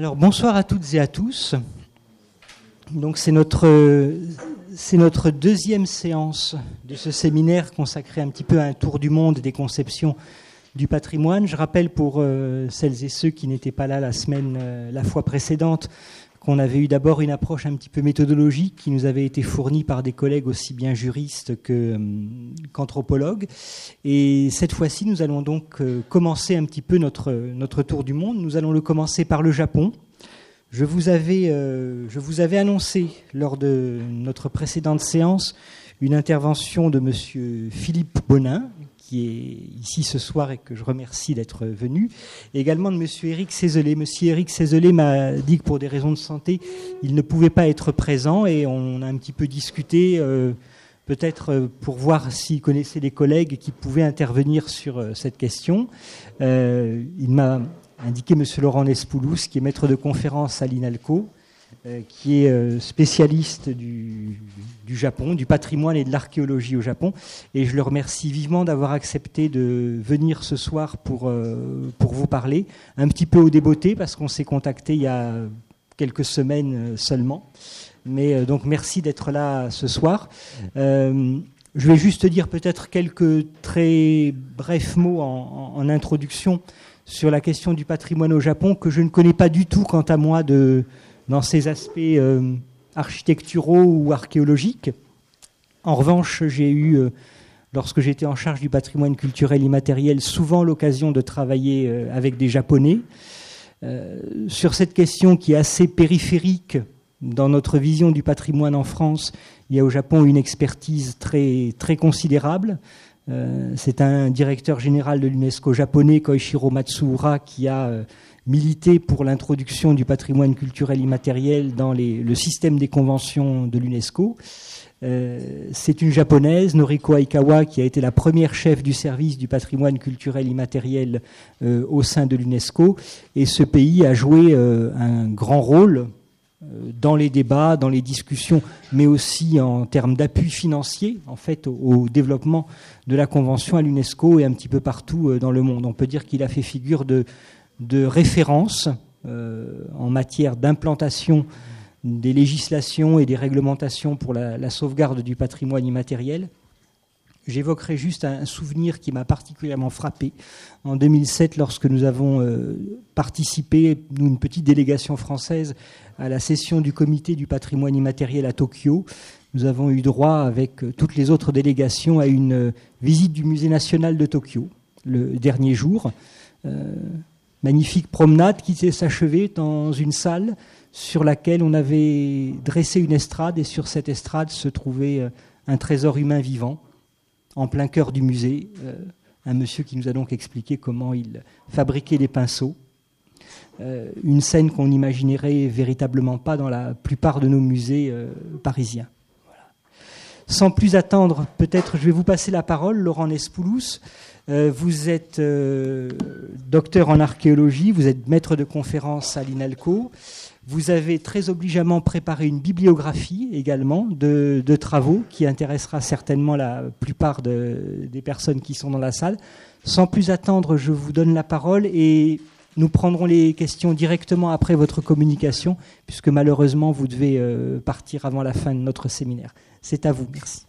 Alors bonsoir à toutes et à tous. Donc c'est notre c'est notre deuxième séance de ce séminaire consacré un petit peu à un tour du monde des conceptions du patrimoine. Je rappelle pour euh, celles et ceux qui n'étaient pas là la semaine euh, la fois précédente qu'on avait eu d'abord une approche un petit peu méthodologique qui nous avait été fournie par des collègues aussi bien juristes euh, qu'anthropologues. Et cette fois-ci, nous allons donc commencer un petit peu notre, tour du monde. Nous allons le commencer par le Japon. Je vous avais, je vous avais annoncé lors de notre précédente séance une intervention de Monsieur Philippe Bonin, qui est ici ce soir et que je remercie d'être venu, et également de M. Éric Cézelet. M. Éric Cézelet m'a dit que pour des raisons de santé, il ne pouvait pas être présent et on a un petit peu discuté, euh, peut-être euh, pour voir s'il connaissait des collègues qui pouvaient intervenir sur euh, cette question. Il m'a indiqué M. Laurent Nespoulous, qui est maître de conférence à l'INALCO, qui est euh, spécialiste du, Japon, du patrimoine et de l'archéologie au Japon. Et je le remercie vivement d'avoir accepté de venir ce soir pour, euh, pour vous parler, un petit peu au débeauté, parce qu'on s'est contacté il y a quelques semaines seulement. Mais donc merci d'être là ce soir. je vais juste dire peut-être quelques très brefs mots en introduction sur la question du patrimoine au Japon, que je ne connais pas du tout quant à moi de dans ses aspects euh, architecturaux ou archéologiques. En revanche, j'ai eu, euh, lorsque j'étais en charge du patrimoine culturel immatériel, souvent l'occasion de travailler euh, avec des Japonais sur cette question qui est assez périphérique dans notre vision du patrimoine en France. Il y a au Japon une expertise très, très considérable. C'est un directeur général de l'UNESCO japonais, Koichiro Matsuura, qui a milité pour l'introduction du patrimoine culturel immatériel dans le système des conventions de l'UNESCO. Euh, c'est une japonaise, Noriko Aikawa, qui a été la première chef du service du patrimoine culturel immatériel euh, au sein de l'UNESCO. Et ce pays a joué euh, un grand rôle dans les débats, dans les discussions, mais aussi en termes d'appui financier, en fait, au, développement de la convention à l'UNESCO et un petit peu partout dans le monde. On peut dire qu'il a fait figure de, référence euh, en matière d'implantation des législations et des réglementations pour la sauvegarde du patrimoine immatériel. J'évoquerai juste un souvenir qui m'a particulièrement frappé en 2007 lorsque nous avons euh, participé, nous, une petite délégation française, à la session du comité du patrimoine immatériel à Tokyo. Nous avons eu droit, avec toutes les autres délégations, à une visite du musée national de Tokyo le dernier jour. Euh, magnifique promenade qui s'est s'achever dans une salle sur laquelle on avait dressé une estrade et sur cette estrade se trouvait euh, un trésor humain vivant en plein cœur du musée. Euh, un monsieur qui nous a donc expliqué comment il fabriquait les pinceaux. Euh, une scène qu'on n'imaginerait véritablement pas dans la plupart de nos musées parisiens. Voilà. Sans plus attendre, peut-être je vais vous passer la parole, Laurent Nespoulous. Euh, vous êtes euh, docteur en archéologie, vous êtes maître de conférence à l'INALCO. Vous avez très obligeamment préparé une bibliographie également de, travaux qui intéressera certainement la plupart de, des personnes qui sont dans la salle. Sans plus attendre, je vous donne la parole et nous prendrons les questions directement après votre communication, puisque malheureusement vous devez euh, partir avant la fin de notre séminaire. C'est à vous. Merci.